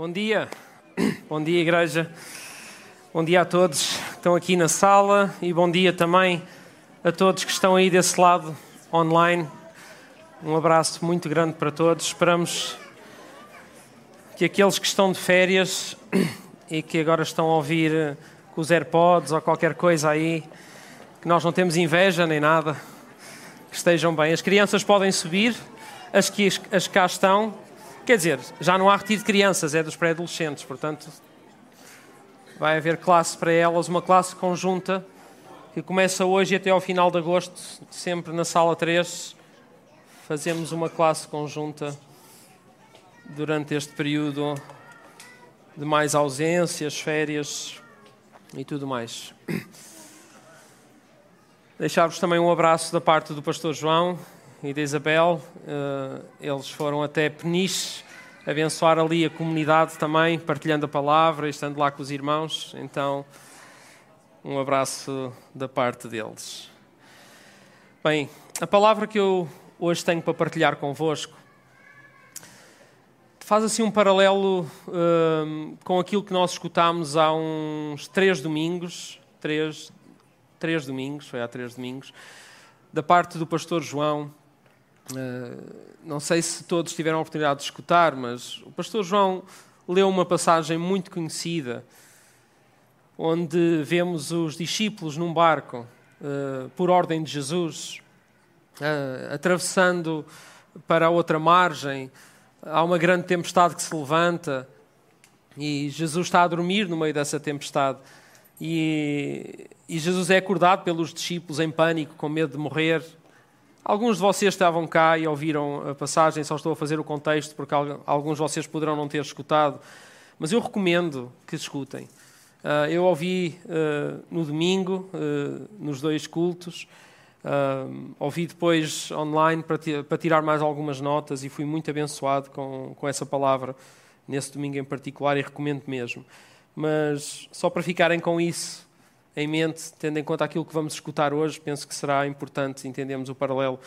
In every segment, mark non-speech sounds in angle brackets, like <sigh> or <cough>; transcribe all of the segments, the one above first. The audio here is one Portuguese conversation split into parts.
Bom dia, bom dia, igreja. Bom dia a todos que estão aqui na sala e bom dia também a todos que estão aí desse lado online. Um abraço muito grande para todos. Esperamos que aqueles que estão de férias e que agora estão a ouvir com os AirPods ou qualquer coisa aí, que nós não temos inveja nem nada, que estejam bem. As crianças podem subir, as que as cá estão Quer dizer, já não há retiro de crianças, é dos pré-adolescentes, portanto, vai haver classe para elas, uma classe conjunta que começa hoje até ao final de agosto, sempre na sala 3. Fazemos uma classe conjunta durante este período de mais ausências, férias e tudo mais. Deixar-vos também um abraço da parte do pastor João e da Isabel. Uh, eles foram até Peniche abençoar ali a comunidade também, partilhando a palavra estando lá com os irmãos. Então, um abraço da parte deles. Bem, a palavra que eu hoje tenho para partilhar convosco faz assim um paralelo uh, com aquilo que nós escutámos há uns três domingos, três, três domingos, foi há três domingos, da parte do pastor João, eh, não sei se todos tiveram a oportunidade de escutar, mas o pastor João leu uma passagem muito conhecida, onde vemos os discípulos num barco, uh, por ordem de Jesus, uh, atravessando para a outra margem. Há uma grande tempestade que se levanta e Jesus está a dormir no meio dessa tempestade. E, e Jesus é acordado pelos discípulos em pânico, com medo de morrer. Alguns de vocês estavam cá e ouviram a passagem, só estou a fazer o contexto porque alguns de vocês poderão não ter escutado, mas eu recomendo que escutem. Ah, eu ouvi ah, no domingo, ah, nos dois cultos, ouvi depois online para tirar mais algumas notas e fui muito abençoado com, com essa palavra nesse domingo em particular e recomendo mesmo. Mas só para ficarem com isso em mente, tendo em conta aquilo que vamos escutar hoje, penso que será importante entendermos o paralelo.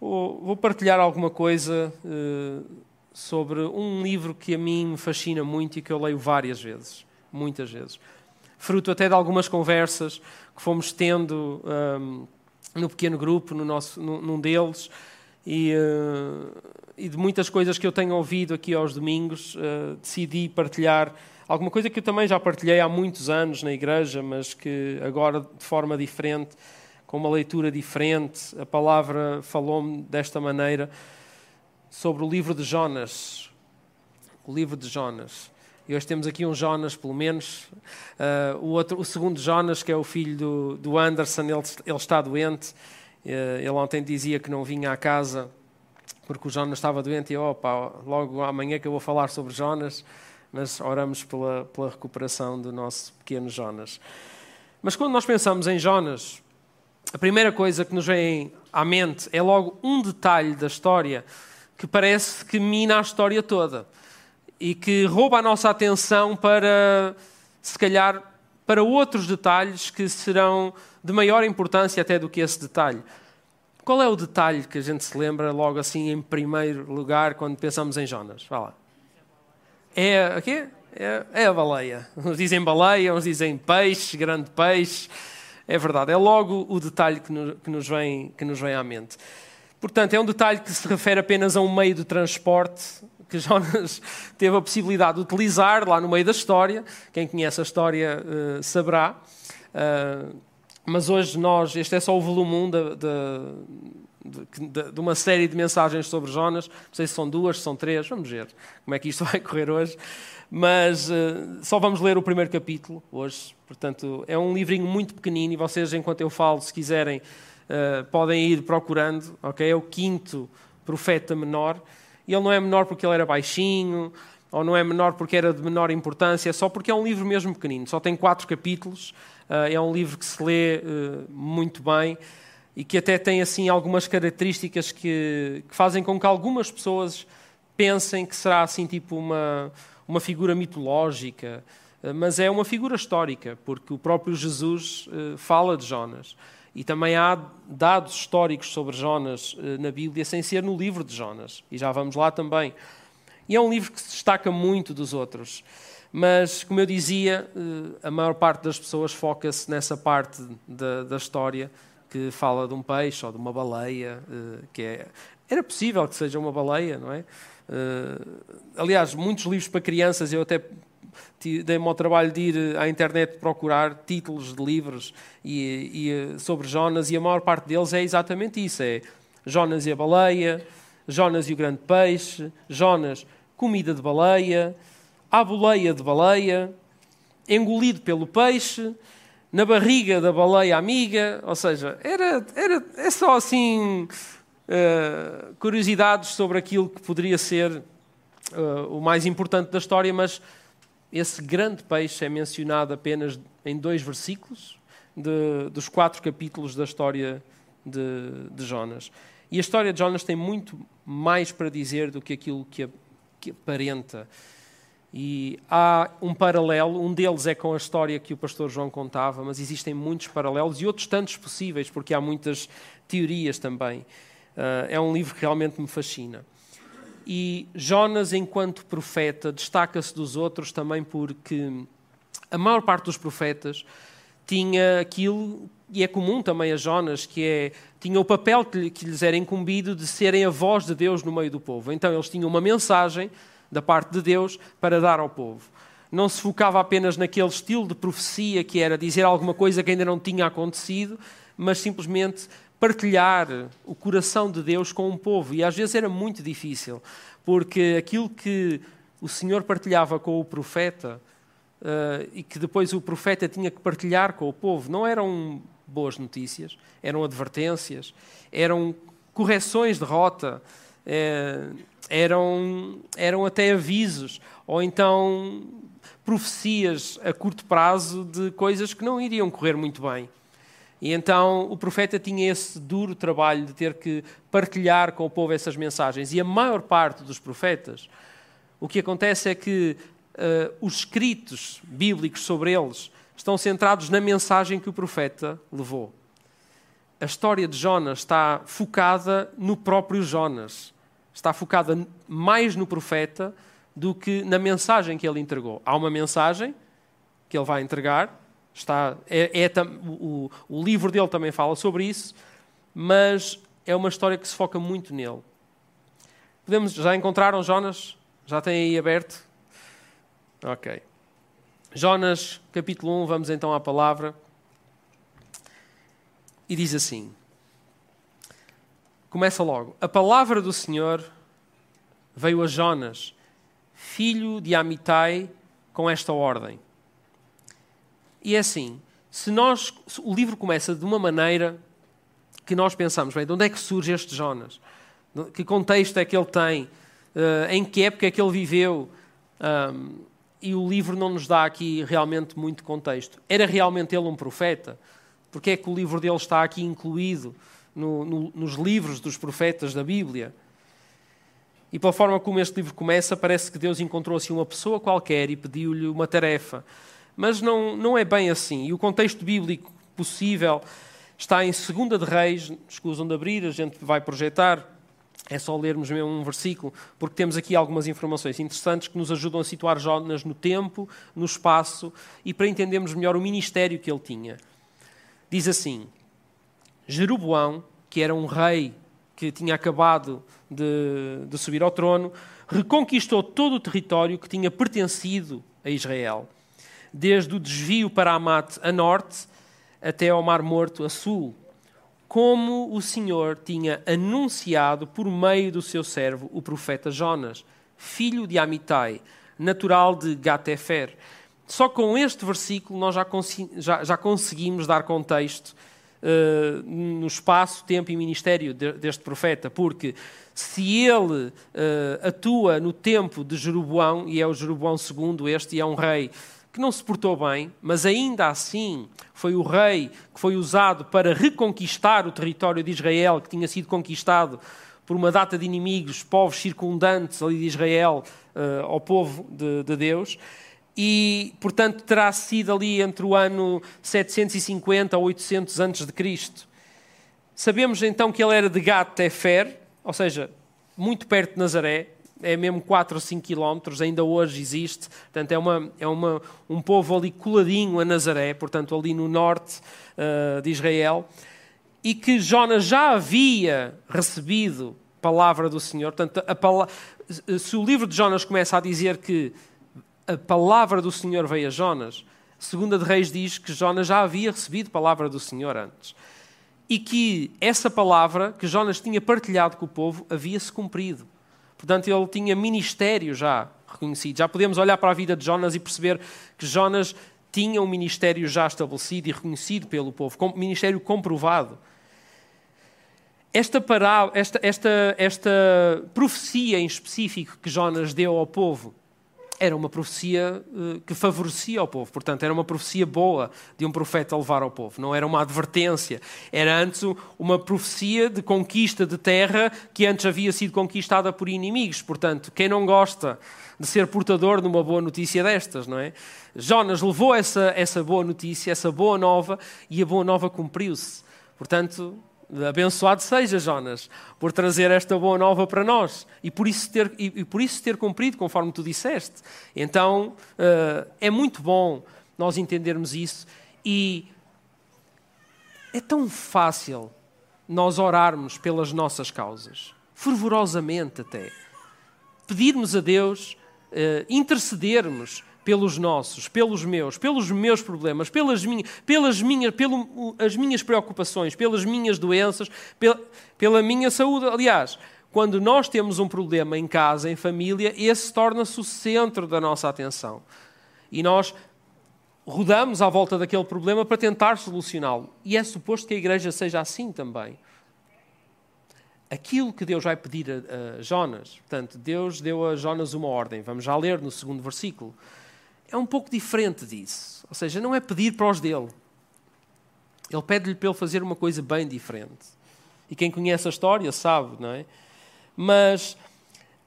Vou partilhar alguma coisa uh, sobre um livro que a mim me fascina muito e que eu leio várias vezes, muitas vezes. Fruto até de algumas conversas que fomos tendo um, eh, no pequeno grupo, no nosso, num deles, e, uh, e, de muitas coisas que eu tenho ouvido aqui aos domingos, uh, decidi partilhar Alguma coisa que eu também já partilhei há muitos anos na igreja, mas que agora de forma diferente, com uma leitura diferente, a palavra falou-me desta maneira sobre o livro de Jonas. O livro de Jonas. E hoje temos aqui um Jonas, pelo menos. Uh, o, outro, o segundo Jonas, que é o filho do, do Anderson, ele, ele está doente. Uh, ele ontem dizia que não vinha à casa porque o Jonas estava doente. E opa, logo amanhã que eu vou falar sobre Jonas mas oramos pela, pela recuperação do nosso pequeno Jonas. Mas quando nós pensamos em Jonas, a primeira coisa que nos vem à mente é logo um detalhe da história que parece que mina a história toda e que rouba a nossa atenção para, se calhar, para outros detalhes que serão de maior importância até do que esse detalhe. Qual é o detalhe que a gente se lembra logo assim em primeiro lugar quando pensamos em Jonas? Vá lá é, o quê? É, é a baleia. Uns dizem baleia, uns dizem peixe, grande peixe. É verdade, é logo o detalhe que nos, que nos, vem, que nos vem à mente. Portanto, é um detalhe que se refere apenas a um meio de transporte que Jonas teve a possibilidade de utilizar lá no meio da história. Quem conhece a história uh, saberá. Uh, mas hoje nós, este é só o volume 1 da, de, de, uma série de mensagens sobre Jonas. Não sei se são duas, se são três, vamos ver como é que isto <laughs> vai correr hoje. Mas uh, só vamos ler o primeiro capítulo hoje. Portanto, é um livrinho muito pequenino e vocês, enquanto eu falo, se quiserem, uh, podem ir procurando. Okay? É o quinto profeta menor. E ele não é menor porque ele era baixinho, ou não é menor porque era de menor importância, é só porque é um livro mesmo pequenino. Só tem quatro capítulos. Uh, é um livro que se lê muito bem e que até tem assim algumas características que, que, fazem com que algumas pessoas pensem que será assim tipo uma, uma figura mitológica, eh, mas é uma figura histórica, porque o próprio Jesus uh, fala de Jonas. E também há dados históricos sobre Jonas uh, na Bíblia, sem ser no livro de Jonas. E já vamos lá também. E é um livro que se destaca muito dos outros. Mas, como eu dizia, eh, a maior parte das pessoas foca-se nessa parte da, da, história que fala de um peixe ou de uma baleia, eh, que é, era possível que seja uma baleia, não é? Eh, aliás, muitos livros para crianças, eu até dei-me ao trabalho de ir à internet procurar títulos de livros e, e, sobre Jonas, e a maior parte deles é exatamente isso: é Jonas e a baleia, Jonas e o grande peixe, Jonas, comida de baleia à boleia de baleia, engolido pelo peixe, na barriga da baleia amiga, ou seja, era, era é só assim uh, curiosidades sobre aquilo que poderia ser uh, o mais importante da história, mas esse grande peixe é mencionado apenas em dois versículos de, dos quatro capítulos da história de, de, Jonas. E a história de Jonas tem muito mais para dizer do que aquilo que, que aparenta. E há um paralelo, um deles é com a história que o pastor João contava, mas existem muitos paralelos e outros tantos possíveis, porque há muitas teorias também. Uh, é um livro que realmente me fascina. E Jonas, enquanto profeta, destaca-se dos outros também porque a maior parte dos profetas tinha aquilo, e é comum também a Jonas, que é, tinha o papel que lhes era incumbido de serem a voz de Deus no meio do povo. Então eles tinham uma mensagem da parte de Deus para dar ao povo. Não se focava apenas naquele estilo de profecia que era dizer alguma coisa que ainda não tinha acontecido, mas simplesmente partilhar o coração de Deus com um povo. E às vezes era muito difícil, porque aquilo que o Senhor partilhava com o profeta uh, e que depois o profeta tinha que partilhar com o povo não eram boas notícias, eram advertências, eram correções de rota. Uh, eram, eram até avisos, ou então profecias a curto prazo de coisas que não iriam correr muito bem. E então o profeta tinha esse duro trabalho de ter que partilhar com o povo essas mensagens. E a maior parte dos profetas, o que acontece é que uh, os escritos bíblicos sobre eles estão centrados na mensagem que o profeta levou. A história de Jonas está focada no próprio Jonas está focada mais no profeta do que na mensagem que ele entregou. Há uma mensagem que ele vai entregar, está, é, é o, o livro dele também fala sobre isso, mas é uma história que se foca muito nele. Podemos, já encontraram Jonas? Já têm aí aberto? Ok. Jonas, capítulo 1, vamos então à palavra. E diz assim: começa logo. A palavra do Senhor veio a Jonas, filho de Amitai, com esta ordem. E é assim, se nós, o livro começa de uma maneira que nós pensamos, bem, de onde é que surge este Jonas? Que contexto é que ele tem? Uh, em que época é que ele viveu? E o livro não nos dá aqui realmente muito contexto. Era realmente ele um profeta? Porque é que o livro dele está aqui incluído? No, no, nos livros dos profetas da Bíblia. E pela forma como este livro começa, parece que Deus encontrou assim uma pessoa qualquer e pediu-lhe uma tarefa. Mas não, não é bem assim. E o contexto bíblico possível está em 2 de Reis, escusam de abrir, a gente vai projetar. É só lermos mesmo um versículo, porque temos aqui algumas informações interessantes que nos ajudam a situar Jonas no tempo, no espaço e para entendermos melhor o ministério que ele tinha. Diz assim: Jeroboão, que era um rei que tinha acabado de, de subir ao trono, reconquistou todo o território que tinha pertencido a Israel, desde o desvio para Amate a norte até ao Mar Morto a sul, como o Senhor tinha anunciado por meio do seu servo, o profeta Jonas, filho de Amitai, natural de Gatefer. Só com este versículo nós já, já, já conseguimos dar contexto uh, no espaço, tempo e ministério de, deste profeta, porque se ele uh, atua no tempo de Jeroboão, e é o Jeroboão II, este, e é um rei que não se portou bem, mas ainda assim foi o rei que foi usado para reconquistar o território de Israel, que tinha sido conquistado por uma data de inimigos, povos circundantes ali de Israel, uh, ao povo de, de Deus e, portanto, terá sido ali entre o ano 750 a 800 antes de Cristo. Sabemos então que ele era de Gat-Tefer, ou seja, muito perto de Nazaré, é mesmo 4 ou 5 quilómetros, ainda hoje existe. Portanto, é, uma, é uma, um povo ali coladinho a Nazaré, portanto, ali no norte uh, de Israel, e que Jonas já havia recebido palavra do Senhor. Portanto, a, se o livro de Jonas começa a dizer que a palavra do Senhor veio a Jonas, Segunda de Reis diz que Jonas já havia recebido palavra do Senhor antes. E que essa palavra que Jonas tinha partilhado com o povo havia-se cumprido. Portanto, ele tinha ministério já reconhecido. Já podemos olhar para a vida de Jonas e perceber que Jonas tinha um ministério já estabelecido e reconhecido pelo povo, um ministério comprovado. Esta, esta, esta, esta profecia em específico que Jonas deu ao povo era uma profecia uh, que favorecia ao povo. Portanto, era uma profecia boa de um profeta levar ao povo. Não era uma advertência. Era antes uma profecia de conquista de terra que antes havia sido conquistada por inimigos. Portanto, quem não gosta de ser portador de uma boa notícia destas, não é? Jonas levou essa, essa boa notícia, essa boa nova, e a boa nova cumpriu-se. Portanto, Abençoado seja Jonas por trazer esta boa nova para nós e por isso ter, e, por isso ter cumprido conforme tu disseste. Então uh, é muito bom nós entendermos isso e é tão fácil nós orarmos pelas nossas causas, fervorosamente até. Pedirmos a Deus, uh, intercedermos pelos nossos, pelos meus, pelos meus problemas, pelas minhas, pelas minhas, pelas minhas preocupações, pelas minhas doenças, pela, pela minha saúde. Aliás, quando nós temos um problema em casa, em família, esse torna-se o centro da nossa atenção. E nós rodamos à volta daquele problema para tentar solucioná-lo. E é suposto que a igreja seja assim também. Aquilo que Deus vai pedir a, a Jonas, portanto, Deus deu a Jonas uma ordem, vamos já ler no segundo versículo é um pouco diferente disso. Ou seja, não é pedir para os dele. Ele pede-lhe para ele fazer uma coisa bem diferente. E quem conhece a história sabe, não é? Mas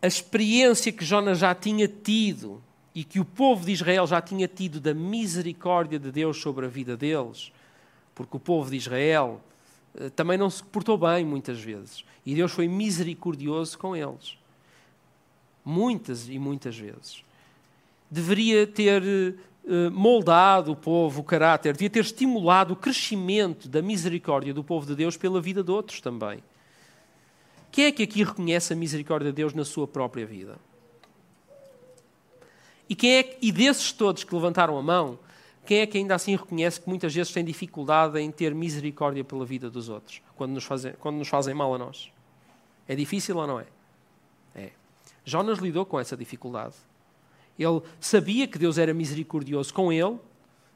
a experiência que Jonas já tinha tido e que o povo de Israel já tinha tido da misericórdia de Deus sobre a vida deles, porque o povo de Israel eh, também não se portou bem muitas vezes. E Deus foi misericordioso com eles. Muitas e muitas vezes deveria ter eh, moldado o povo, o caráter, devia ter estimulado o crescimento da misericórdia do povo de Deus pela vida de outros também. Quem é que aqui reconhece a misericórdia de Deus na sua própria vida? E, quem é, e desses todos que levantaram a mão, quem é que ainda assim reconhece que muitas vezes tem dificuldade em ter misericórdia pela vida dos outros, quando nos fazem, quando nos fazem mal a nós? É difícil ou não é? É. Jonas lidou com essa dificuldade. Ele sabia que Deus era misericordioso com ele,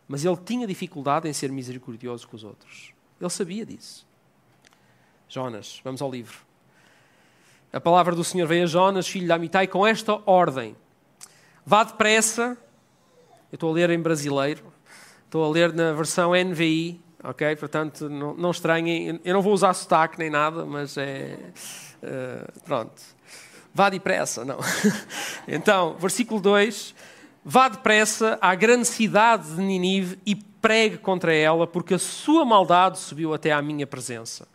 mas ele tinha dificuldade em ser misericordioso com os outros. Ele sabia disso. Jonas, vamos ao livro. A palavra do Senhor veio a Jonas, filho de Amitai, com esta ordem: Vá depressa. Eu estou a ler em brasileiro, estou a ler na versão NVI, ok? Portanto, não, não estranhem. Eu não vou usar sotaque nem nada, mas é. Uh, pronto. Vá depressa, não. <laughs> Então, versículo 2: Vá depressa à grande cidade de Ninive e pregue contra ela, porque a sua maldade subiu até à minha presença.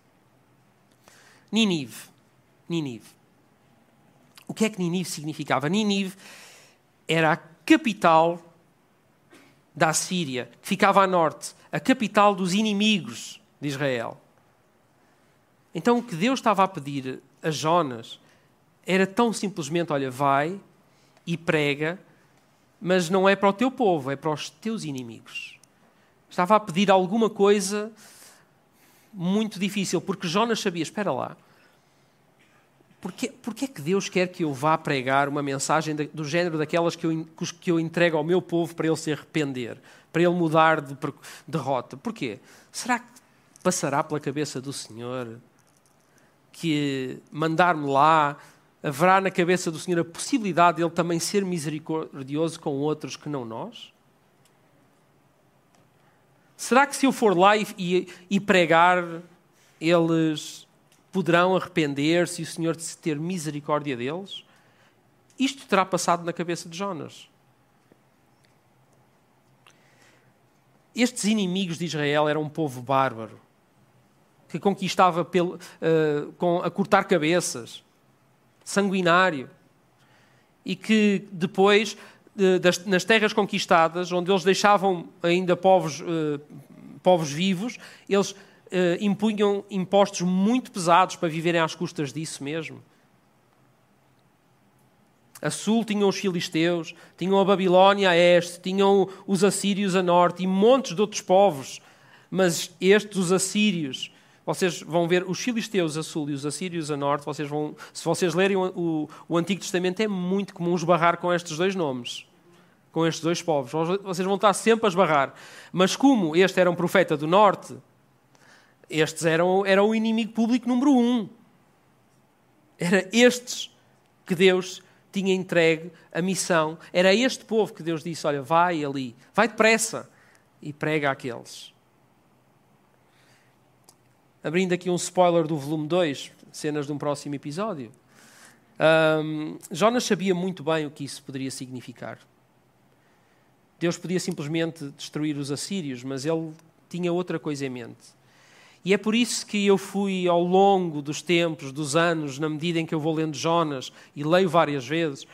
Ninive. Ninive. O que é que Ninive significava? Ninive era a capital da Síria, que ficava a norte, a capital dos inimigos de Israel. Então, o que Deus estava a pedir a Jonas era tão simplesmente: olha, vai e prega, mas não é para o teu povo, é para os teus inimigos. Estava a pedir alguma coisa muito difícil, porque Jonas sabia: espera lá, porquê, porquê é que Deus quer que eu vá pregar uma mensagem do género daquelas que eu, que eu entrego ao meu povo para ele se arrepender, para ele mudar de, de rota? Porquê? Será que passará pela cabeça do Senhor que mandar-me lá haverá na cabeça do Senhor a possibilidade de Ele também ser misericordioso com outros que não nós? Será que se eu for lá e, e, pregar, eles poderão arrepender-se e o Senhor ter misericórdia deles? Isto terá passado na cabeça de Jonas. Estes inimigos de Israel eram um povo bárbaro que conquistava pelo, uh, com, a cortar cabeças sanguinário. e que depois, das, nas terras conquistadas, onde eles deixavam ainda povos, uh, povos vivos, eles uh, impunham impostos muito pesados para viverem às custas disso mesmo. A sul tinham os filisteus, tinham a Babilónia a este, tinham os assírios a norte e montes de outros povos. Mas estes, os assírios, vocês vão ver os filisteus a sul e os assírios a norte, vocês vão, se vocês lerem o, o, o Antigo Testamento, é muito comum esbarrar com estes dois nomes, com estes dois povos. Vocês vão estar sempre a esbarrar. Mas como este era um profeta do norte, estes eram, eram o inimigo público número um. Era estes que Deus tinha entregue a missão. Era este povo que Deus disse: Olha, vai ali, vai depressa e prega àqueles. Abrindo aqui um spoiler do volume 2, cenas de um próximo episódio. Um, Jonas sabia muito bem o que isso poderia significar. Deus podia simplesmente destruir os assírios, mas ele tinha outra coisa em mente. E é por isso que eu fui ao longo dos tempos, dos anos, na medida em que eu vou lendo Jonas e leio várias vezes,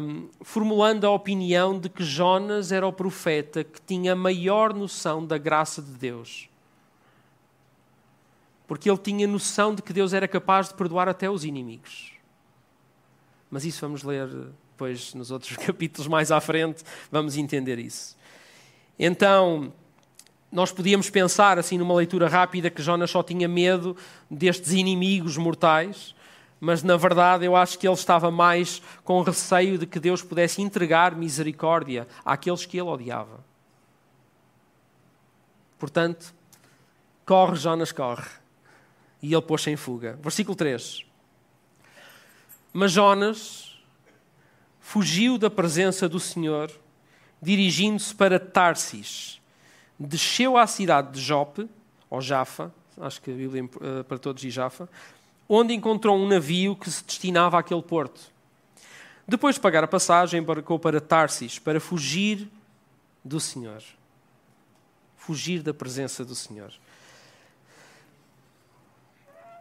um, formulando a opinião de que Jonas era o profeta que tinha maior noção da graça de Deus. Porque ele tinha noção de que Deus era capaz de perdoar até os inimigos. Mas isso vamos ler depois nos outros <laughs> capítulos mais à frente, vamos entender isso. Então, nós podíamos pensar, assim, numa leitura rápida, que Jonas só tinha medo destes inimigos mortais, mas na verdade eu acho que ele estava mais com receio de que Deus pudesse entregar misericórdia àqueles que ele odiava. Portanto, corre, Jonas, corre. E ele pôs-se em fuga. Versículo 3. Mas Jonas fugiu da presença do Senhor, dirigindo-se para Tarsis desceu à cidade de Jope, ou Jafa, acho que a Bíblia uh, para todos diz Jafa, onde encontrou um navio que se destinava àquele porto. Depois de pagar a passagem, embarcou para Tarsis para fugir do Senhor. Fugir da presença do Senhor.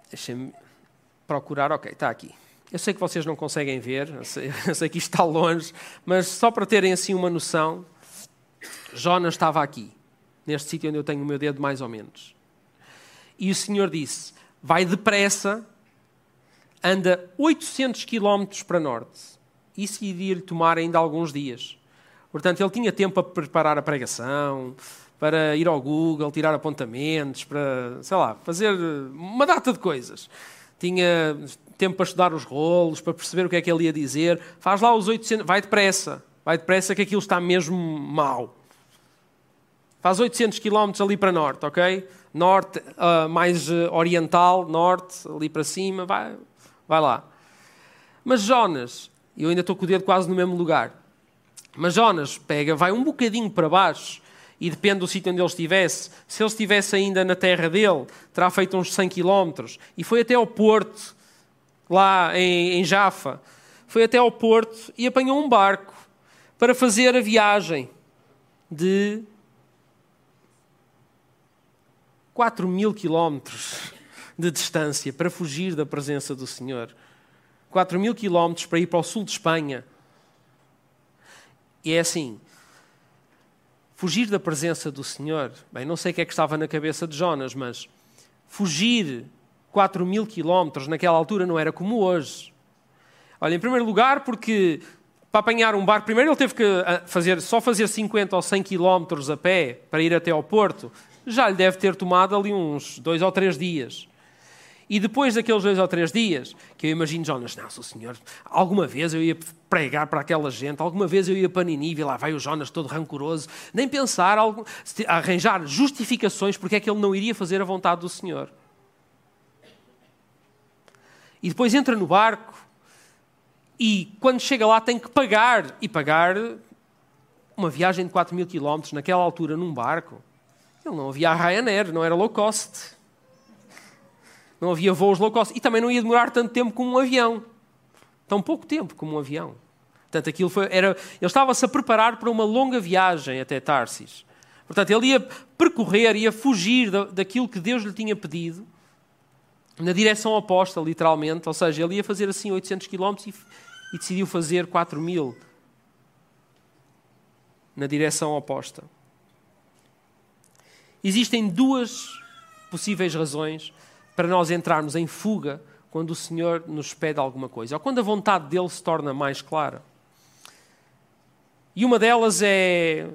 Deixem-me procurar. Ok, está aqui. Eu sei que vocês não conseguem ver, eu sei, <laughs> eu sei que isto está longe, mas só para terem assim uma noção, Jonas estava aqui neste sítio onde eu tenho o meu dedo, mais ou menos. E o Senhor disse: Vai depressa, anda 800 quilómetros para norte. Isso iria-lhe tomar ainda alguns dias. Portanto, ele tinha tempo para preparar a pregação, para ir ao Google, tirar apontamentos, para, sei lá, fazer uma data de coisas. Tinha tempo para estudar os rolos, para perceber o que é que ele ia dizer. Faz lá os 800, vai depressa, vai depressa que aquilo está mesmo mal. Faz 800 km ali para norte, ok? Norte, uh, mais uh, oriental, norte, ali para cima, vai, vai lá. Mas Jonas, eu ainda estou com o dedo quase no mesmo lugar, mas Jonas pega, vai um bocadinho para baixo e depende do sítio onde ele estivesse. Se ele estivesse ainda na terra dele, terá feito uns 100 km e foi até ao porto, lá em, em. Foi até ao porto e apanhou um barco para fazer a viagem de 4 mil quilómetros de distância para fugir da presença do Senhor. 4 mil quilómetros para ir para o sul de Espanha. E é assim: fugir da presença do Senhor. Bem, não sei o que é que estava na cabeça de Jonas, mas fugir 4 mil quilómetros naquela altura não era como hoje. Olha, em primeiro lugar, porque para apanhar um barco, primeiro ele teve que ah, fazer, só fazer 50 ou 100 quilómetros a pé para ir até ao porto já lhe deve ter tomado ali uns dois ou três dias. E depois daqueles dois ou três dias, que eu imagino Jonas, não, senhor, alguma vez eu ia pregar para aquela gente, alguma vez eu ia para Ninive, lá vai o Jonas todo rancoroso, nem pensar, arranjar justificações porque é que ele não iria fazer a vontade do Senhor. E depois entra no barco, e quando chega lá tem que pagar, e pagar uma viagem de 4 mil quilómetros naquela altura num barco. Ele não havia a Ryanair, não era low cost. Não havia voos low cost. E também não ia demorar tanto tempo como um avião. Tão pouco tempo como um avião. Portanto, aquilo foi, era, ele estava-se a preparar para uma longa viagem até Tarsis. Portanto, ele ia percorrer, ia fugir da, daquilo que Deus lhe tinha pedido, na direção oposta, literalmente. Ou seja, ele ia fazer assim 800 km e, e decidiu fazer 4 mil na direção oposta. Existem duas possíveis razões para nós entrarmos em fuga quando o Senhor nos pede alguma coisa, ou quando a vontade dele se torna mais clara. E uma delas é,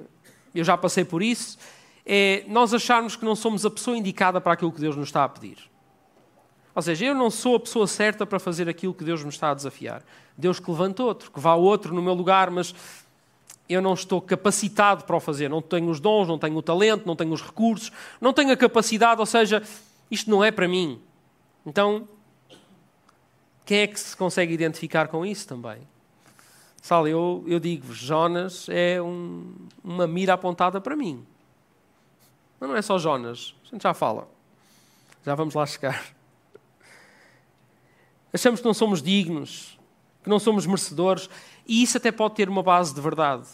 eu já passei por isso, é nós acharmos que não somos a pessoa indicada para aquilo que Deus nos está a pedir. Ou seja, eu não sou a pessoa certa para fazer aquilo que Deus me está a desafiar. Deus que levanta outro, que vá outro no meu lugar, mas eu não estou capacitado para o fazer. Não tenho os dons, não tenho o talento, não tenho os recursos, não tenho a capacidade, ou seja, isto não é para mim. Então, quem é que se consegue identificar com isso também? Sal, eu, eu digo-vos, Jonas é um, uma mira apontada para mim. Mas não é só Jonas, a gente já fala. Já vamos lá chegar. Achamos que não somos dignos, que não somos merecedores, e isso até pode ter uma base de verdade.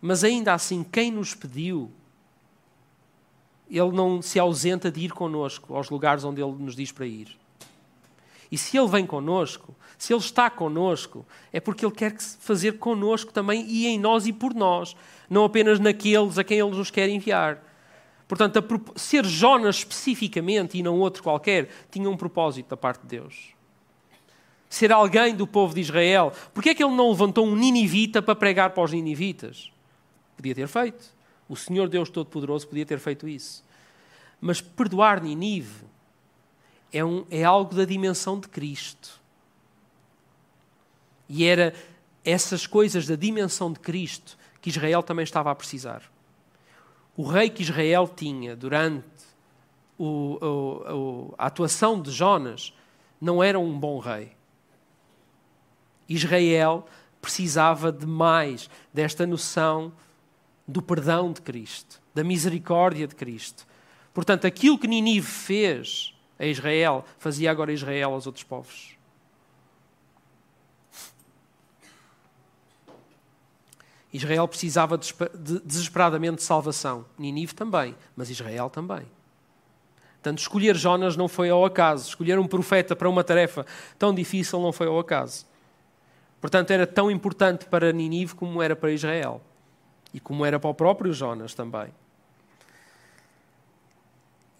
Mas ainda assim, quem nos pediu ele não se ausenta de ir connosco aos lugares onde ele nos diz para ir. E se ele vem connosco, se ele está connosco, é porque ele quer fazer connosco também e em nós e por nós, não apenas naqueles a quem ele nos quer enviar. Portanto, ser Jonas especificamente e não outro qualquer, tinha um propósito da parte de Deus. Ser alguém do povo de Israel. Porquê é que ele não levantou um ninivita para pregar para os ninivitas? Podia ter feito. O Senhor Deus Todo-Poderoso podia ter feito isso. Mas perdoar Ninive é, um, é algo da dimensão de Cristo. E era essas coisas da dimensão de Cristo que Israel também estava a precisar. O rei que Israel tinha durante o, o, o, a atuação de Jonas não era um bom rei. Israel precisava de mais desta noção do perdão de Cristo, da misericórdia de Cristo. Portanto, aquilo que Ninive fez a Israel, fazia agora Israel aos outros povos. Israel precisava desesperadamente de salvação. Ninive também, mas Israel também. Portanto, escolher Jonas não foi ao acaso. Escolher um profeta para uma tarefa tão difícil não foi ao acaso. Portanto, era tão importante para Ninive como era para Israel e como era para o próprio Jonas também.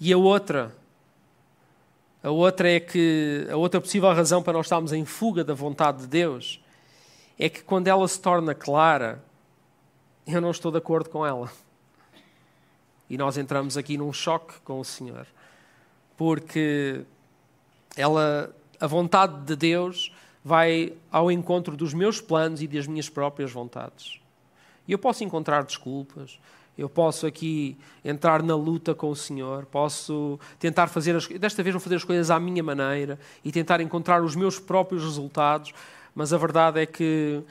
E a outra, a outra é que a outra possível razão para nós estarmos em fuga da vontade de Deus é que quando ela se torna clara, eu não estou de acordo com ela. E nós entramos aqui num choque com o Senhor. Porque ela, a vontade de Deus vai ao encontro dos meus planos e das minhas próprias vontades. E eu posso encontrar desculpas, eu posso aqui entrar na luta com o Senhor, posso tentar fazer, as, desta vez vou fazer as coisas à minha maneira e tentar encontrar os meus próprios resultados, mas a verdade é que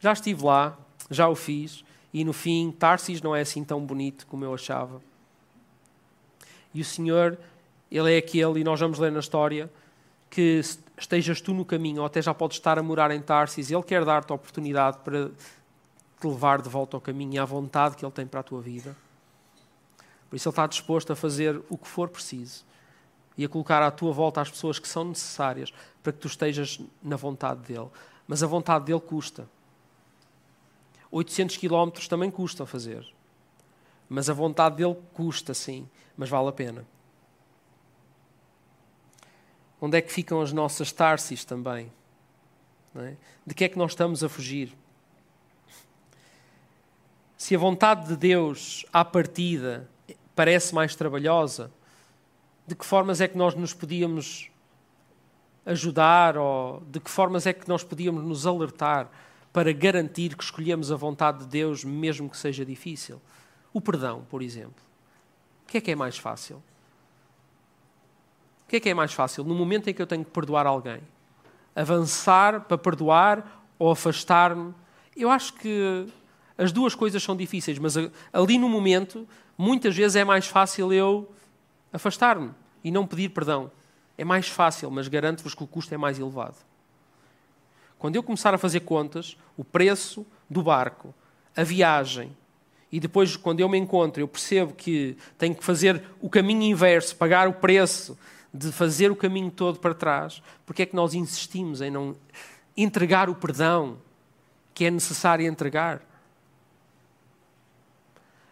já estive lá, já o fiz, e no fim, Tarsis não é assim tão bonito como eu achava. E o Senhor, Ele é aquele, e nós vamos ler na história, que estejas tu no caminho, ou até já podes estar a morar em Tarsis, Ele quer dar-te a oportunidade para te levar de volta ao caminho e à vontade que Ele tem para a tua vida. Por isso, Ele está disposto a fazer o que for preciso e a colocar à tua volta as pessoas que são necessárias para que tu estejas na vontade dEle. Mas a vontade dEle custa. 800 quilómetros também custa fazer. Mas a vontade dele custa, sim, mas vale a pena. Onde é que ficam as nossas Tarsis também? É? De que é que nós estamos a fugir? Se a vontade de Deus à partida parece mais trabalhosa, de que formas é que nós nos podíamos ajudar ou de que formas é que nós podíamos nos alertar para garantir que escolhemos a vontade de Deus, mesmo que seja difícil? O perdão, por exemplo. O que é que é mais fácil? O que é que é mais fácil? No momento em que eu tenho que perdoar alguém, avançar para perdoar ou afastar-me? Eu acho que as duas coisas são difíceis, mas ali no momento, muitas vezes é mais fácil eu afastar-me e não pedir perdão. É mais fácil, mas garanto-vos que o custo é mais elevado. Quando eu começar a fazer contas, o preço do barco, a viagem, e depois, quando eu me encontro, eu percebo que tenho que fazer o caminho inverso, pagar o preço de fazer o caminho todo para trás, porque é que nós insistimos em não entregar o perdão que é necessário entregar.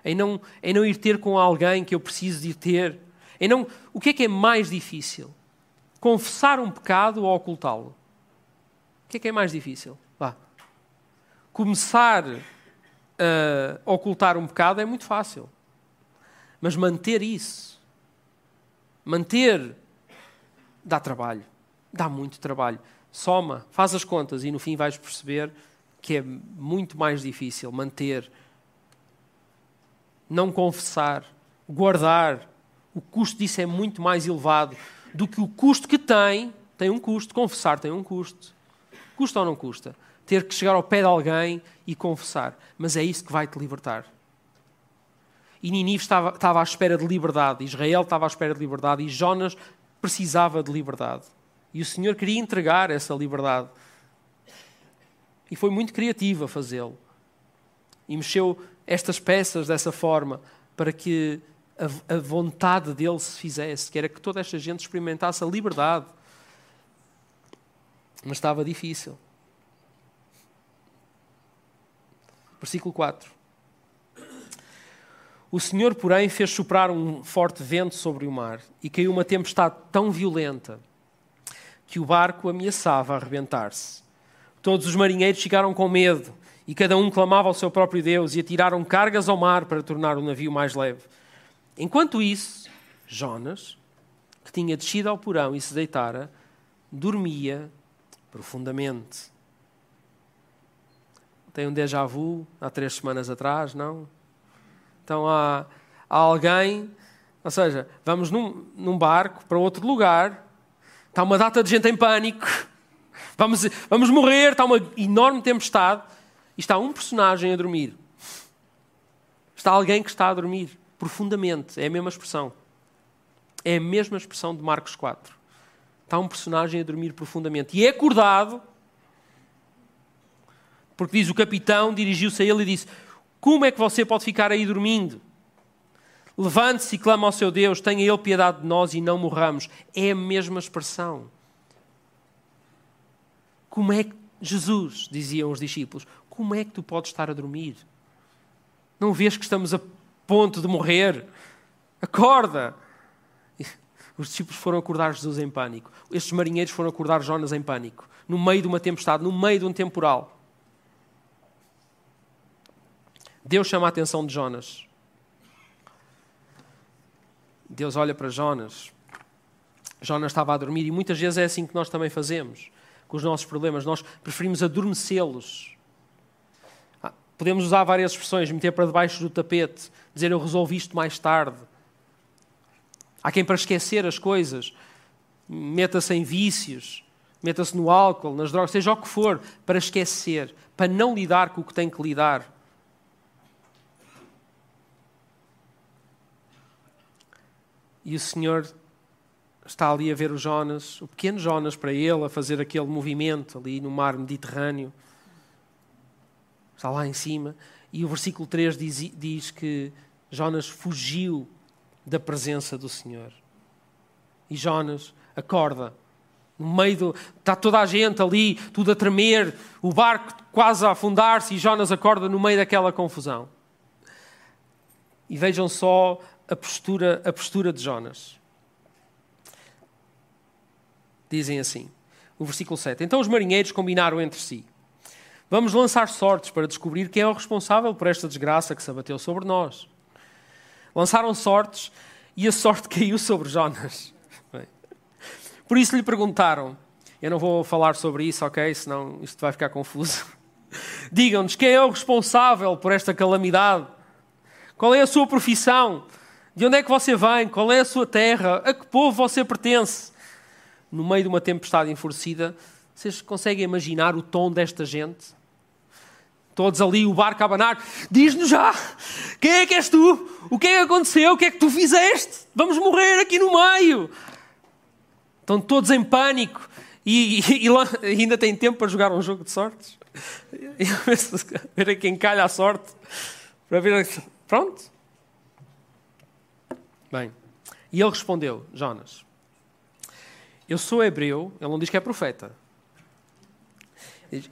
Em não, em não ir ter com alguém que eu preciso de ter. Em não, o que é que é mais difícil? Confessar um pecado ou ocultá-lo? O que é que é mais difícil? Vá. Começar a ocultar um pecado é muito fácil. Mas manter isso, manter, dá trabalho. Dá muito trabalho. Soma, faz as contas e no fim vais perceber que é muito mais difícil manter, não confessar, guardar. O custo disso é muito mais elevado do que o custo que tem. Tem um custo, confessar tem um custo. Custa ou não custa? Ter que chegar ao pé de alguém e confessar. Mas é isso que vai te libertar. E Ninive estava, estava à espera de liberdade, Israel estava à espera de liberdade e Jonas precisava de liberdade. E o Senhor queria entregar essa liberdade. E foi muito criativo a fazê-lo. E mexeu estas peças dessa forma para que a, a, vontade dele se fizesse, que era que toda esta gente experimentasse a liberdade. Mas estava difícil. Versículo 4. O Senhor, porém, fez soprar um forte vento sobre o mar e caiu uma tempestade tão violenta que o barco ameaçava arrebentar-se. Todos os marinheiros ficaram com medo e cada um clamava ao seu próprio Deus e atiraram cargas ao mar para tornar o navio mais leve. Enquanto isso, Jonas, que tinha descido ao porão e se deitara, dormia profundamente. Tem um déjà vu há três semanas atrás, não? Então há, há alguém, ou seja, vamos num, num barco para outro lugar Está uma data de gente em pânico. <laughs> Vamos, vamos morrer. Está uma enorme tempestade. E está um personagem a dormir. Está alguém que está a dormir profundamente. É a mesma expressão. É a mesma expressão de Marcos 4. Está um personagem a dormir profundamente. E é acordado. Porque diz: o capitão dirigiu-se a ele e disse: Como é que você pode ficar aí dormindo? Levante-se e clama ao seu Deus, tenha Ele piedade de nós e não morramos. É a mesma expressão. Como é que, Jesus, diziam os discípulos, como é que tu podes estar a dormir? Não vês que estamos a ponto de morrer? Acorda! Os discípulos foram acordar Jesus em pânico. Estes marinheiros foram acordar Jonas em pânico. No meio de uma tempestade, no meio de um temporal. Deus chama a atenção de Jonas. Deus olha para Jonas. Jonas estava a dormir e muitas vezes é assim que nós também fazemos com os nossos problemas. Nós preferimos adormecê-los. Ah, podemos usar várias expressões, meter para debaixo do tapete, dizer eu resolvi isto mais tarde. Há quem para esquecer as coisas meta-se em vícios, meta-se no álcool, nas drogas, seja o que for, para esquecer, para não lidar com o que tem que lidar. E o Senhor está ali a ver o Jonas, o pequeno Jonas para ele, a fazer aquele movimento ali no mar Mediterrâneo. Está lá em cima. E o versículo 3 diz, diz que Jonas fugiu da presença do Senhor. E Jonas acorda. No meio do. Está toda a gente ali, tudo a tremer, o barco quase a afundar-se, e Jonas acorda no meio daquela confusão. E vejam só a postura, a postura de Jonas. Dizem assim, o versículo 7. Então os marinheiros combinaram entre si: Vamos lançar sortes para descobrir quem é o responsável por esta desgraça que se abateu sobre nós. Lançaram sortes e a sorte <laughs> caiu sobre Jonas. Por isso lhe perguntaram. Eu não vou falar sobre isso, ok? Senão isto vai ficar confuso. <laughs> Digam-nos quem é o responsável por esta calamidade. Qual é a sua profissão? De onde é que você vem? Qual é a sua terra? A que povo você pertence? No meio de uma tempestade enfurecida, vocês conseguem imaginar o tom desta gente? Todos ali, o barco a abanar. Diz-nos já! Quem é que és tu? O que é que aconteceu? O que é que tu fizeste? Vamos morrer aqui no meio! Estão todos em pânico. E, e, e ainda tem tempo para jogar um jogo de sortes? <laughs> Ver quem calha a sorte. Para ver. Pronto. Bem, e ele respondeu, Jonas, eu sou hebreu, ele não diz que é profeta.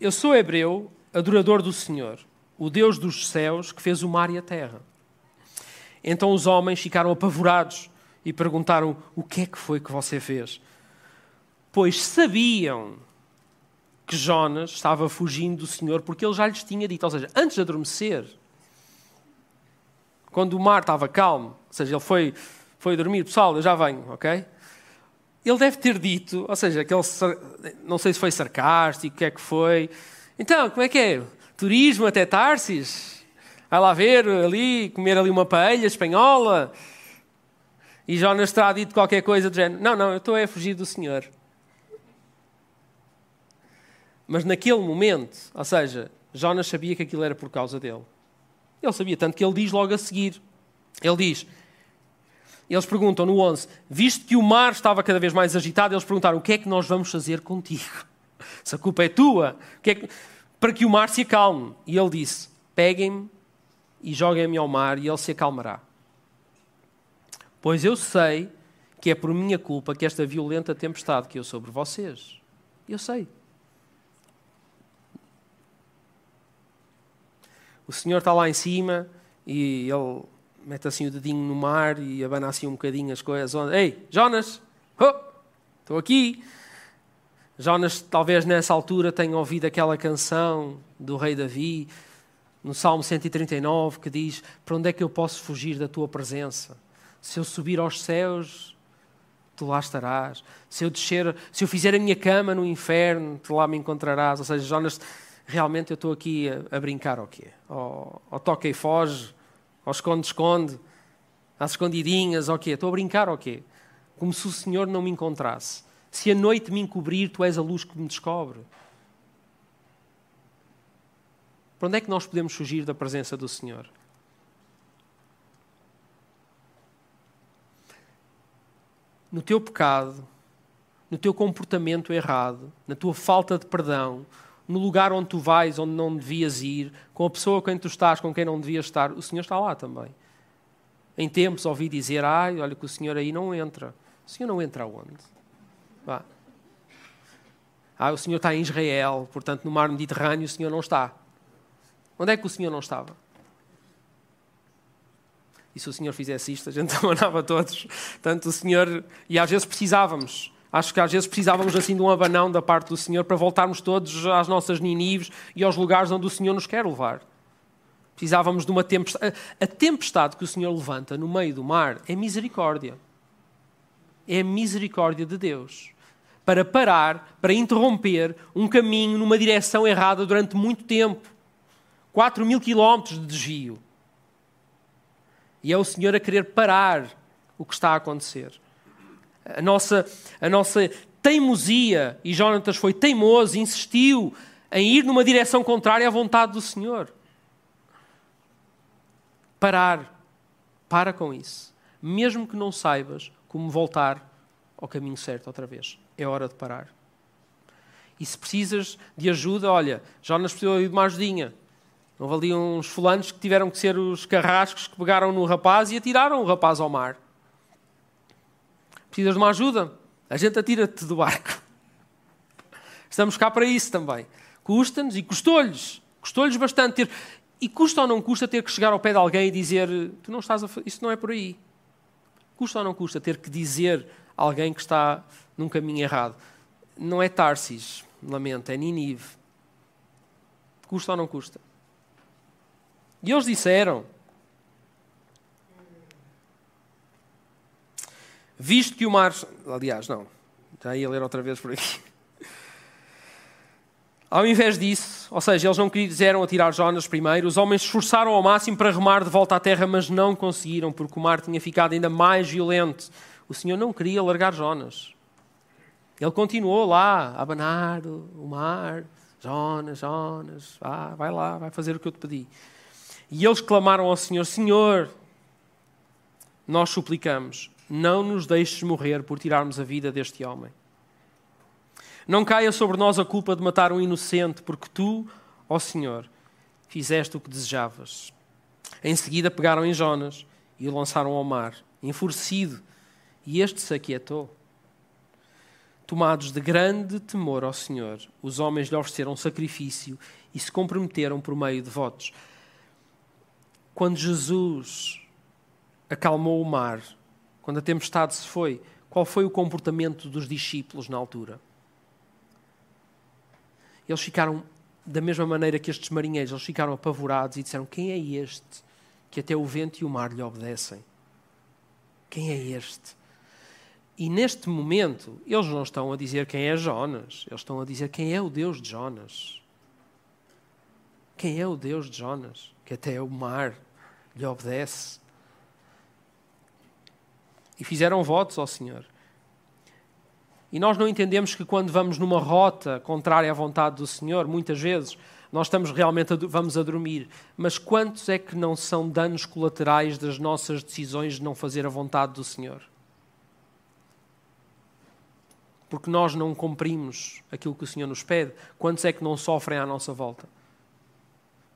Eu sou hebreu, adorador do Senhor, o Deus dos céus que fez o mar e a terra. Então os homens ficaram apavorados e perguntaram: O que é que foi que você fez? Pois sabiam que Jonas estava fugindo do Senhor porque ele já lhes tinha dito. Ou seja, antes de adormecer, quando o mar estava calmo, ou seja, ele foi, foi dormir, pessoal, eu já venho, ok? Ele deve ter dito, ou seja, aquele, não sei se foi sarcástico, o que é que foi. Então, como é que é? Turismo até Tarsis? Vai lá ver ali, comer ali uma paella espanhola? E Jonas terá dito qualquer coisa do género. Não, não, eu estou a fugir do Senhor. Mas naquele momento, ou seja, Jonas sabia que aquilo era por causa dele. Ele sabia, tanto que ele diz logo a seguir. Ele diz, eles perguntam no 11, visto que o mar estava cada vez mais agitado, eles perguntaram, o que é que nós vamos fazer contigo? <laughs> Se a culpa é tua, que é que... para que o mar se acalme. E ele disse, peguem-me e joguem-me ao mar e ele se acalmará. Pois eu sei que é por minha culpa que esta violenta tempestade que eu sobre vocês. Eu sei. o senhor está lá em cima e ele mete assim o dedinho no mar e abana assim um bocadinho as coisas. Ei, Jonas, oh, estou aqui. Jonas, talvez nessa altura, tenha ouvido aquela canção do rei Davi, no Salmo 139, que diz: Para onde é que eu posso fugir da tua presença? Se eu subir aos céus, tu lá estarás. Se eu descer, se eu fizer a minha cama no inferno, tu lá me encontrarás. Ou seja, Jonas realmente eu estou aqui a, a brincar ao quê? Ao, ao toca e foge, ao esconde-esconde, às escondidinhas, ao quê? Estou a brincar ao quê? Como se o Senhor não me encontrasse. Se a noite me encobrir, tu és a luz que me descobre. Para onde é que nós podemos fugir da presença do Senhor? No teu pecado, no teu comportamento errado, na tua falta de perdão, no lugar onde tu vais, onde não devias ir, com a pessoa com quem tu estás, com quem não devias estar, o Senhor está lá também. Em tempos ouvi dizer, ai, olha que o Senhor aí não entra. O Senhor não entra aonde? Vá. Ah, o Senhor está em Israel, portanto no mar Mediterrâneo o Senhor não está. Onde é que o Senhor não estava? E se o Senhor fizesse isto, a gente <laughs> abanava todos. Tanto o Senhor. E às vezes precisávamos. Acho que às vezes precisávamos assim de um abanão da parte do Senhor para voltarmos todos às nossas ninives e aos lugares onde o Senhor nos quer levar. Precisávamos de uma tempestade. A tempestade que o Senhor levanta no meio do mar é misericórdia. É a misericórdia de Deus. Para parar, para interromper um caminho numa direção errada durante muito tempo. 4 mil quilómetros de desvio. E é o Senhor a querer parar o que está a acontecer a nossa, a nossa teimosia, e Jonatas foi teimoso, insistiu em ir numa direção contrária à vontade do Senhor. Parar. Para com isso. Mesmo que não saibas como voltar ao caminho certo outra vez. É hora de parar. E se precisas de ajuda, olha, Jonas precisou de uma ajudinha. Houve ali uns fulanos que tiveram que ser os carrascos que pegaram no rapaz e atiraram o rapaz ao mar. Precisas de uma ajuda? A gente atira-te do barco. Estamos cá para isso também. Custa-nos e custou-lhes. Custou-lhes bastante ter. E custa ou não custa ter que chegar ao pé de alguém e dizer: Tu não estás a. Isso não é por aí. Custa ou não custa ter que dizer a alguém que está num caminho errado? Não é Tarsis, lamento, é Ninive. Custa ou não custa? E eles disseram: Visto que o mar. Aliás, não. Já ia ler outra vez por aqui. <laughs> Ao invés disso, ou seja, eles não quiseram atirar Jonas primeiro, os homens esforçaram ao máximo para remar de volta à terra, mas não conseguiram, porque o mar tinha ficado ainda mais violento. O Senhor não queria largar Jonas. Ele continuou lá a abanar o mar. Jonas, Jonas, vá, vai lá, vai fazer o que eu te pedi. E eles clamaram ao Senhor: Senhor, nós suplicamos, não nos deixes morrer por tirarmos a vida deste homem. Não caia sobre nós a culpa de matar um inocente, porque tu, ó Senhor, fizeste o que desejavas. Em seguida pegaram em Jonas e o lançaram ao mar, enfurecido, e este se aquietou. Tomados de grande temor ao Senhor, os homens lhe ofereceram sacrifício e se comprometeram por meio de votos. Quando Jesus acalmou o mar, quando a tempestade se foi, qual foi o comportamento dos discípulos na altura? Eles ficaram da mesma maneira que estes marinheiros, eles ficaram apavorados e disseram: Quem é este que até o vento e o mar lhe obedecem? Quem é este? E neste momento, eles não estão a dizer quem é Jonas, eles estão a dizer quem é o Deus de Jonas. Quem é o Deus de Jonas? Que até o mar lhe obedece. E fizeram votos ao Senhor. E nós não entendemos que quando vamos numa rota contrária à vontade do Senhor, muitas vezes nós estamos realmente a, vamos a dormir. Mas quantos é que não são danos colaterais das nossas decisões de não fazer a vontade do Senhor? porque nós não cumprimos aquilo que o Senhor nos pede, quantos é que não sofrem à nossa volta?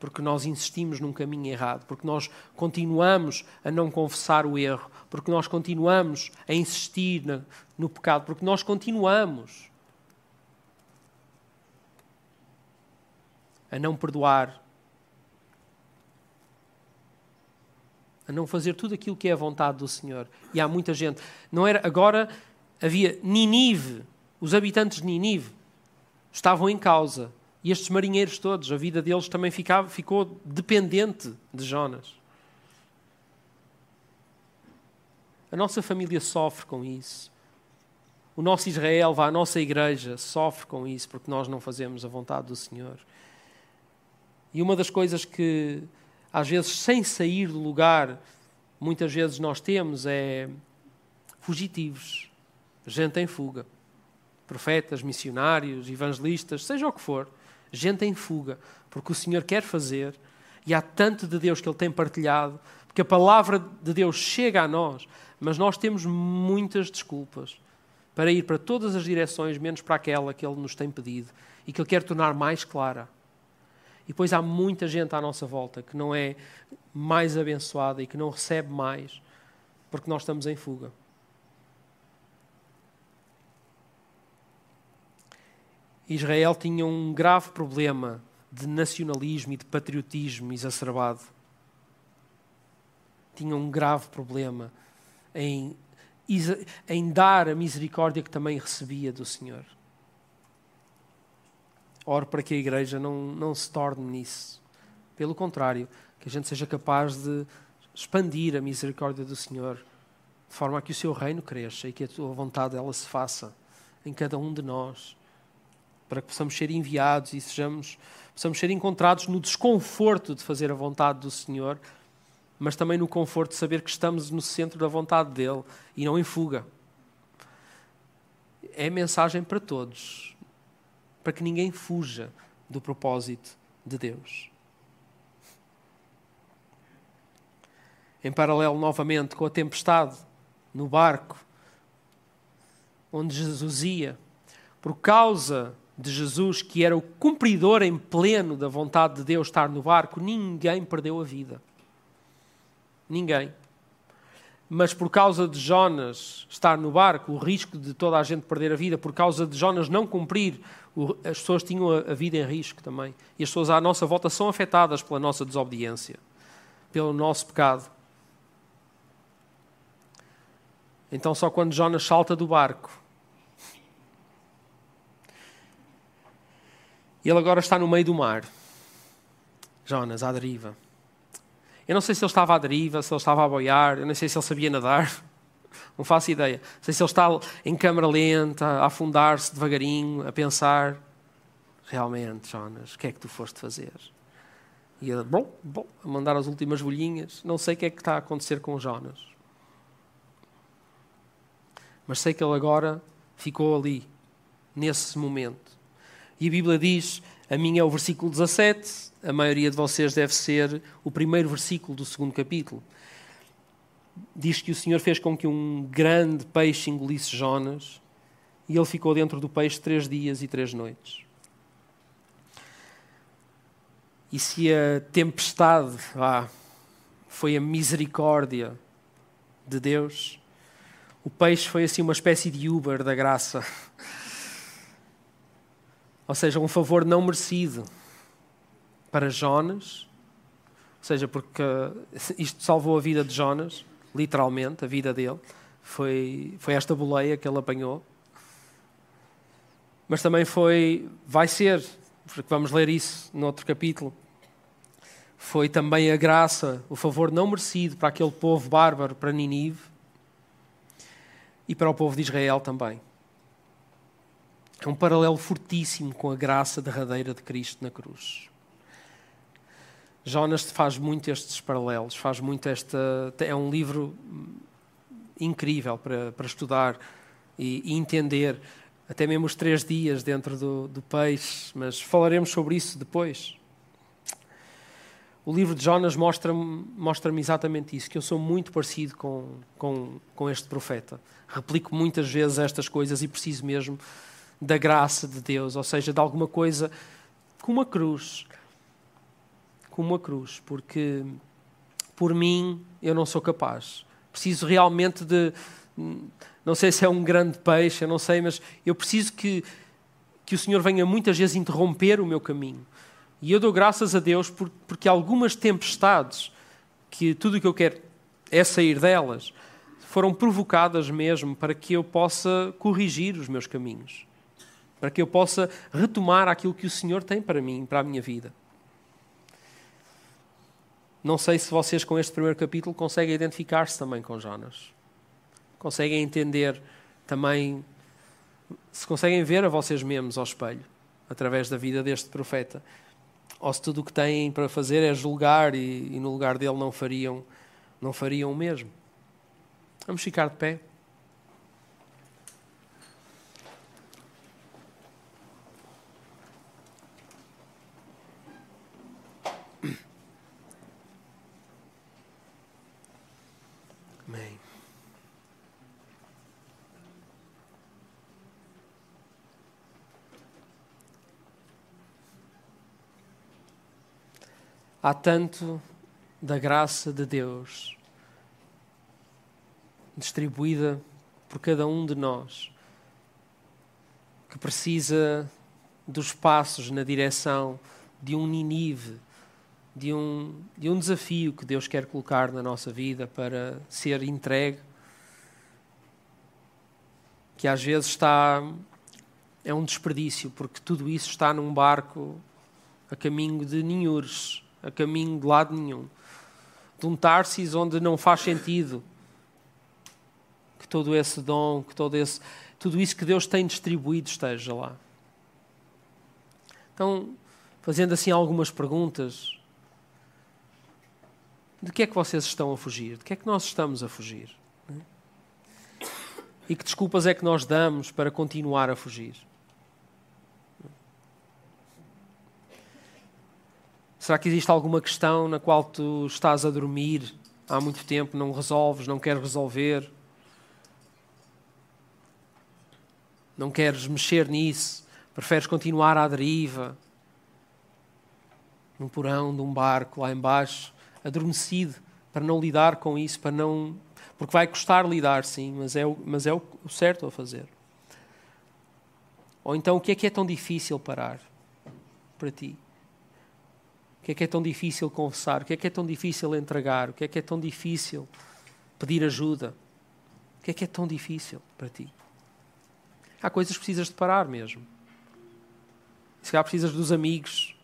Porque nós insistimos num caminho errado, porque nós continuamos a não confessar o erro, porque nós continuamos a insistir no, no pecado, porque nós continuamos a não perdoar, a não fazer tudo aquilo que é a vontade do Senhor. E há muita gente. Não era agora havia Ninive, os habitantes de Ninive estavam em causa. E estes marinheiros todos, a vida deles também ficava, ficou dependente de Jonas. A nossa família sofre com isso. O nosso Israel, a nossa igreja, sofre com isso porque nós não fazemos a vontade do Senhor. E uma das coisas que, às vezes, sem sair do lugar, muitas vezes nós temos é fugitivos gente em fuga. Profetas, missionários, evangelistas, seja o que for, gente em fuga, porque o Senhor quer fazer e há tanto de Deus que Ele tem partilhado, porque a palavra de Deus chega a nós, mas nós temos muitas desculpas para ir para todas as direções, menos para aquela que Ele nos tem pedido e que Ele quer tornar mais clara. E depois há muita gente à nossa volta que não é mais abençoada e que não recebe mais, porque nós estamos em fuga. Israel tinha um grave problema de nacionalismo e de patriotismo exacerbado. Tinha um grave problema em, em dar a misericórdia que também recebia do Senhor. Oro para que a igreja não, não se torne nisso. Pelo contrário, que a gente seja capaz de expandir a misericórdia do Senhor, de forma a que o seu reino cresça e que a tua vontade dela se faça em cada um de nós para que possamos ser enviados e sejamos, possamos ser encontrados no desconforto de fazer a vontade do Senhor, mas também no conforto de saber que estamos no centro da vontade dele e não em fuga. É mensagem para todos, para que ninguém fuja do propósito de Deus. Em paralelo, novamente, com a tempestade no barco, onde Jesus ia, por causa de Jesus, que era o cumpridor em pleno da vontade de Deus estar no barco, ninguém perdeu a vida. Ninguém. Mas por causa de Jonas estar no barco, o risco de toda a gente perder a vida, por causa de Jonas não cumprir, as pessoas tinham a vida em risco também. E as pessoas à nossa volta são afetadas pela nossa desobediência, pelo nosso pecado. Então, só quando Jonas salta do barco E ele agora está no meio do mar. Jonas, à deriva. Eu não sei se ele estava à deriva, se ele estava a boiar, eu não sei se ele sabia nadar. <laughs> Não faço ideia. Não sei se ele está em câmara lenta, a afundar-se devagarinho, a pensar: realmente, Jonas, o que é que tu foste fazer? E ele, bom, bom, a mandar as últimas bolhinhas. Não sei o que é que está a acontecer com Jonas. Mas sei que ele agora ficou ali, nesse momento. E a Bíblia diz, a minha é o versículo 17, a maioria de vocês deve ser o primeiro versículo do segundo capítulo. Diz que o Senhor fez com que um grande peixe engolisse Jonas e ele ficou dentro do peixe três dias e três noites. E se a tempestade ah, foi a misericórdia de Deus, o peixe foi assim uma espécie de Uber da graça Ou seja, um favor não merecido para Jonas, ou seja, porque isto salvou a vida de Jonas, literalmente, a vida dele. Foi, foi esta boleia que ele apanhou. Mas também foi, vai ser, porque vamos ler isso no outro capítulo, foi também a graça, o favor não merecido para aquele povo bárbaro, para Ninive e para o povo de Israel também. É um paralelo fortíssimo com a graça derradeira de Cristo na cruz. Jonas faz muito estes paralelos, faz muito esta. É um livro incrível para, para estudar e, e entender, até mesmo os três dias dentro do, do peixe, mas falaremos sobre isso depois. O livro de Jonas mostra-me mostra exatamente isso, que eu sou muito parecido com, com, com este profeta. Replico muitas vezes estas coisas e preciso mesmo da graça de Deus, ou seja, de alguma coisa como uma cruz como uma cruz, porque por mim eu não sou capaz. Preciso realmente de. Não sei se é um grande peixe, eu não sei, mas eu preciso que, que o Senhor venha muitas vezes interromper o meu caminho. E eu dou graças a Deus por, porque algumas tempestades, que tudo o que eu quero é sair delas, foram provocadas mesmo para que eu possa corrigir os meus caminhos, para que eu possa retomar aquilo que o Senhor tem para mim, para a minha vida. Não sei se vocês, com este primeiro capítulo, conseguem identificar-se também com Jonas. Conseguem entender também, se conseguem ver a vocês mesmos ao espelho, através da vida deste profeta. Ou se tudo o que têm para fazer é julgar e, e no lugar dele não fariam, não fariam o mesmo. Vamos ficar de pé. Há tanto da graça de Deus distribuída por cada um de nós que precisa dos passos na direção de um Ninive, de um, de um desafio que Deus quer colocar na nossa vida para ser entregue, que às vezes está. é um desperdício, porque tudo isso está num barco a caminho de Ninhures a caminho de lado nenhum. De um Tarsis onde não faz sentido que todo esse dom, que todo esse, tudo isso que Deus tem distribuído esteja lá. Então, fazendo assim algumas perguntas, de que é que vocês estão a fugir? De que é que nós estamos a fugir? E que desculpas é que nós damos para continuar a fugir? Será que existe alguma questão na qual tu estás a dormir há muito tempo, não resolves, não queres resolver? Não queres mexer nisso? Preferes continuar à deriva? Num porão de um barco lá embaixo, adormecido, para não lidar com isso, para não. Porque vai custar lidar, sim, mas é o, mas é o certo a fazer. Ou então, o que é que é tão difícil parar para ti? O que é que é tão difícil confessar? O que é que é tão difícil entregar? O que é que é tão difícil pedir ajuda? O que é que é tão difícil para ti? Há coisas que precisas de parar mesmo. Se calhar precisas dos amigos.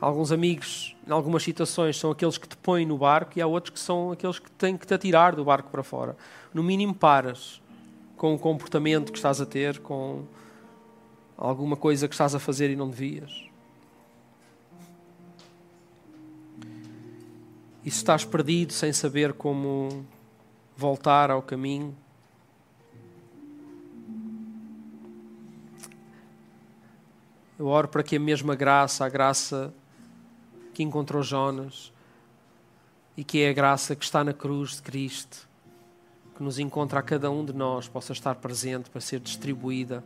Alguns amigos, em algumas situações, são aqueles que te põem no barco e há outros que são aqueles que têm que te atirar do barco para fora. No mínimo, paras com o comportamento que estás a ter, com alguma coisa que estás a fazer e não devias. E se estás perdido sem saber como voltar ao caminho, eu oro para que a mesma graça, a graça que encontrou Jonas e que é a graça que está na cruz de Cristo, que nos encontra a cada um de nós, possa estar presente para ser distribuída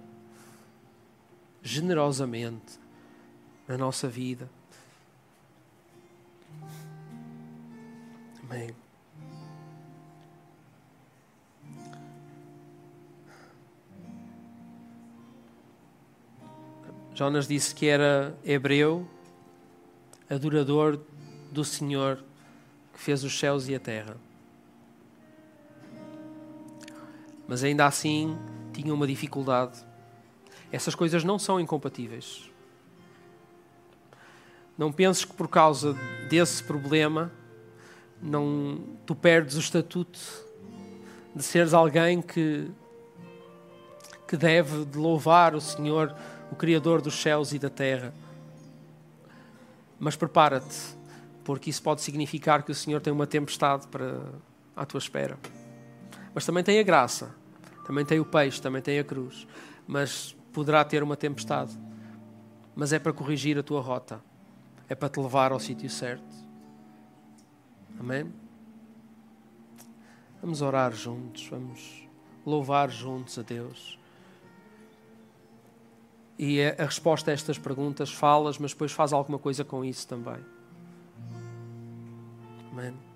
generosamente na nossa vida. Amém. Jonas disse que era hebreu, adorador do Senhor que fez os céus e a terra. Mas ainda assim tinha uma dificuldade. Essas coisas não são incompatíveis. Não penses que por causa desse problema não tu perdes o estatuto de seres alguém que que deve de louvar o Senhor, o criador dos céus e da terra. Mas prepara-te, porque isso pode significar que o Senhor tem uma tempestade para à tua espera. Mas também tem a graça, também tem o peixe, também tem a cruz, mas poderá ter uma tempestade. Mas é para corrigir a tua rota é para te levar ao sítio certo. Amém? Vamos orar juntos, vamos louvar juntos a Deus. E a resposta a estas perguntas, falas, mas depois faz alguma coisa com isso também. Amém. Amém.